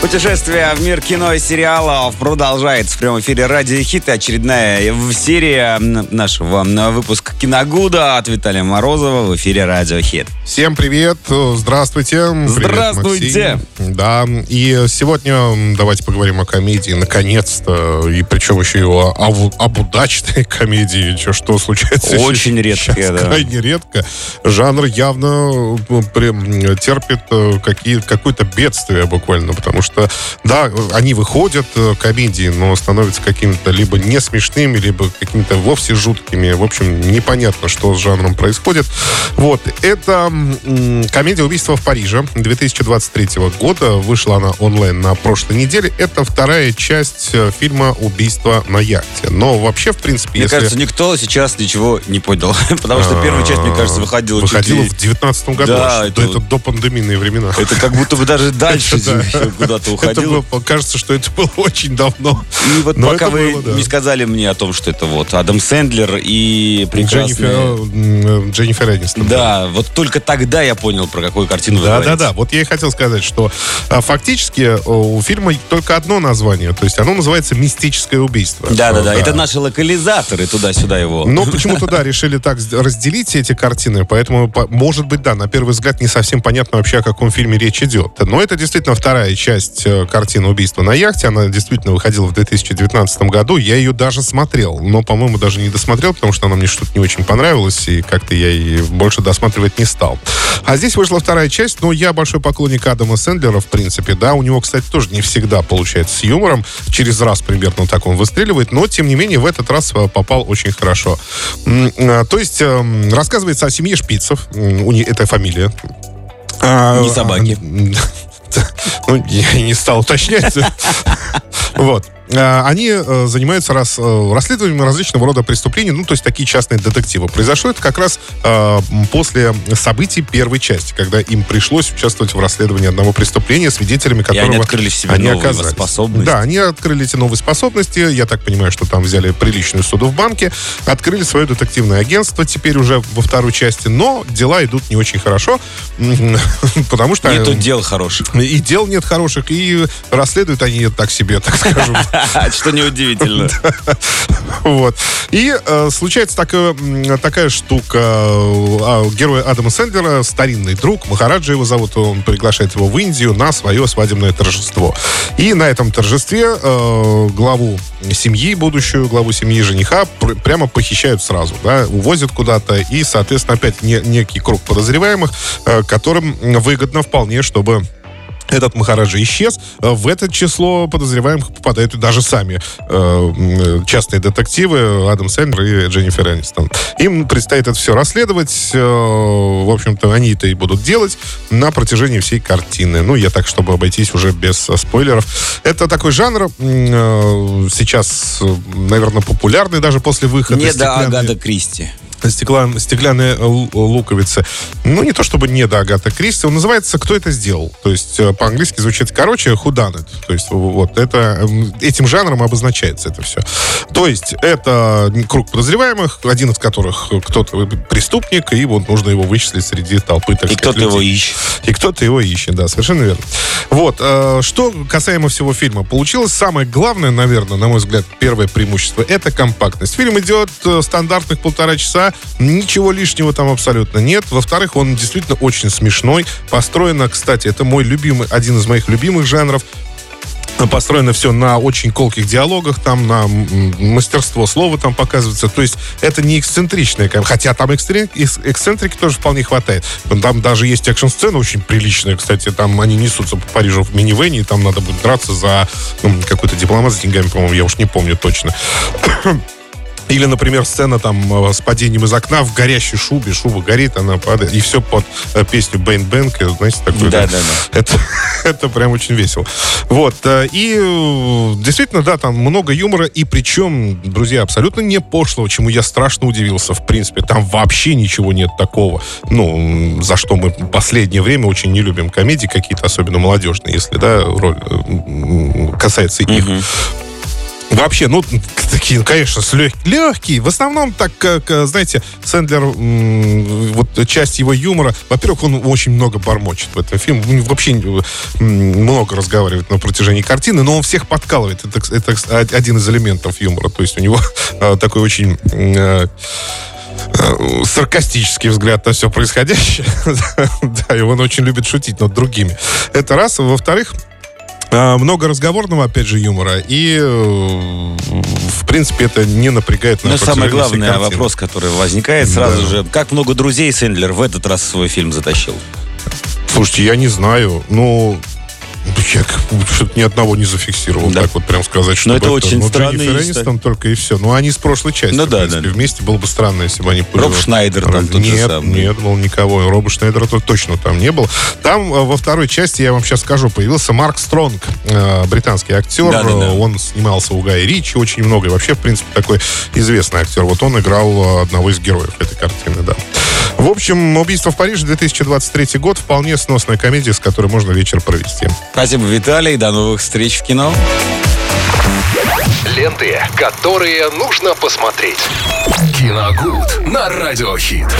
Путешествие в мир кино и сериалов продолжается в прямом эфире Радио Хит. Очередная серия нашего выпуска Киногуда от Виталия Морозова в эфире Радио Хит. Всем привет, здравствуйте. Здравствуйте. Привет, да, и сегодня давайте поговорим о комедии, наконец-то, и причем еще и о, об, об удачной комедии, что, что случается. Очень редко, да. Крайне редко. Жанр явно терпит э, какие, какое-то бедствие буквально, потому что, да, они выходят, э, комедии, но становятся какими-то либо не смешными, либо какими-то вовсе жуткими. В общем, непонятно, что с жанром происходит. Вот, это комедия «Убийство в Париже» 2023 года. Вышла она онлайн на прошлой неделе. Это вторая часть э, фильма «Убийство на яхте». Но вообще, в принципе, Мне если... кажется, никто сейчас ничего не понял. Потому что первая часть, мне кажется, выходила Выходила в 19 году. Да, это, до пандемийные времена. Это как будто бы даже дальше куда-то уходило. Кажется, что это было очень давно. И вот пока вы не сказали мне о том, что это вот Адам Сэндлер и прекрасный... Дженнифер Энистон. Да, вот только тогда я понял, про какую картину вы Да, да, да. Вот я и хотел сказать, что а, фактически у фильма только одно название. То есть оно называется «Мистическое убийство». Да, да, да. Это наши локализаторы туда-сюда его. Но почему-то, да, решили так разделить эти картины, поэтому, может быть, да, на первый взгляд не совсем понятно вообще, о каком фильме речь идет. Но это действительно вторая часть э, картины «Убийство на яхте». Она действительно выходила в 2019 году. Я ее даже смотрел, но, по-моему, даже не досмотрел, потому что она мне что-то не очень понравилась, и как-то я и больше досматривать не стал. А здесь вышла вторая часть, но я большой поклонник Адама Сэндлера, в принципе, да. У него, кстати, тоже не всегда получается с юмором. Через раз примерно так он выстреливает, но, тем не менее, в этот раз э, попал очень хорошо. А, то есть, эм, рассказывается о семье Шпицев. Это фамилия. А, не собаки. Ну, я не стал уточнять. Вот. Э, они э, занимаются рас, э, расследованием различного рода преступлений, ну, то есть такие частные детективы. Произошло это как раз после событий первой части, когда им пришлось участвовать в расследовании одного преступления, свидетелями которого И они открыли в себе они новые оказались. способности. Да, они открыли эти новые способности. Я так понимаю, что там взяли приличную суду в банке, открыли свое детективное агентство теперь уже во второй части, но дела идут не очень хорошо, потому что... Нету дел хороших. И дел нет хороших, и расследуют они так себе, так скажем. Что неудивительно. Вот. И э, случается такая, такая штука. А, герой Адама Сэндлера, старинный друг, Махараджа его зовут, он приглашает его в Индию на свое свадебное торжество. И на этом торжестве э, главу семьи, будущую главу семьи жениха, пр прямо похищают сразу, да, увозят куда-то, и, соответственно, опять не, некий круг подозреваемых, э, которым выгодно вполне, чтобы этот Махараджа исчез. В это число подозреваемых попадают даже сами э, частные детективы Адам Сэндлер и Дженнифер Энистон. Им предстоит это все расследовать. Э, в общем-то, они это и будут делать на протяжении всей картины. Ну, я так, чтобы обойтись уже без спойлеров. Это такой жанр э, сейчас, наверное, популярный даже после выхода. Не до Агата Кристи стекла, стеклянные луковицы. Ну, не то чтобы не до Агата Кристи. Он называется «Кто это сделал?». То есть э, по-английски звучит короче «Who done it?». То есть вот это, этим жанром обозначается это все. То есть это круг подозреваемых, один из которых кто-то преступник, и вот нужно его вычислить среди толпы, так И кто-то его ищет. И кто-то его ищет, да, совершенно верно. Вот, э, что касаемо всего фильма. Получилось самое главное, наверное, на мой взгляд, первое преимущество, это компактность. Фильм идет э, стандартных полтора часа, Ничего лишнего там абсолютно нет. Во-вторых, он действительно очень смешной. Построено, кстати, это мой любимый, один из моих любимых жанров построено все на очень колких диалогах, там на мастерство слова там показывается. То есть это не эксцентричная, хотя там эксцентрики тоже вполне хватает. Там даже есть экшн-сцена очень приличная, кстати, там они несутся по Парижу в минивене, и там надо будет драться за ну, какой-то дипломат с деньгами, по-моему, я уж не помню точно. Или, например, сцена там э, с падением из окна в горящей шубе, шуба горит, она падает, и все под э, песню Бэйн Бэнк, знаете, такое. Да, да, да. Это, это прям очень весело. Вот, э, и действительно, да, там много юмора, и причем, друзья, абсолютно не пошлого, чему я страшно удивился, в принципе, там вообще ничего нет такого. Ну, за что мы последнее время очень не любим комедии какие-то, особенно молодежные, если, да, роль касается их. Вообще, ну, такие, ну, конечно, лег... легкие. В основном, так как, знаете, Сэндлер, вот часть его юмора, во-первых, он очень много бормочет в этом фильме. Вообще много разговаривает на протяжении картины, но он всех подкалывает. Это, это один из элементов юмора. То есть у него а, такой очень а, а, саркастический взгляд на все происходящее. да, и он очень любит шутить над другими. Это раз. Во-вторых, а, много разговорного, опять же, юмора. И, э, в принципе, это не напрягает на Но самый главный вопрос, который возникает сразу да. же. Как много друзей Сэндлер в этот раз свой фильм затащил? Слушайте, я не знаю. Ну, я что-то ни одного не зафиксировал, да. так вот прям сказать, что Но это, это очень ну, странно. Энистон только и все. Ну, они с прошлой части, ну, да, принципе, да. вместе было бы странно, если бы они... Роб Шнайдер там тот Нет, самый. нет, был никого. Роба Шнайдера точно там не был. Там э, во второй части, я вам сейчас скажу, появился Марк Стронг, э, британский актер. Да, да, да. Он снимался у Гая Ричи очень много. И вообще, в принципе, такой известный актер. Вот он играл э, одного из героев этой картины, да. В общем, «Убийство в Париже» 2023 год. Вполне сносная комедия, с которой можно вечер провести. Спасибо, Виталий. До новых встреч в кино. Ленты, которые нужно посмотреть. Киногуд на Радиохит.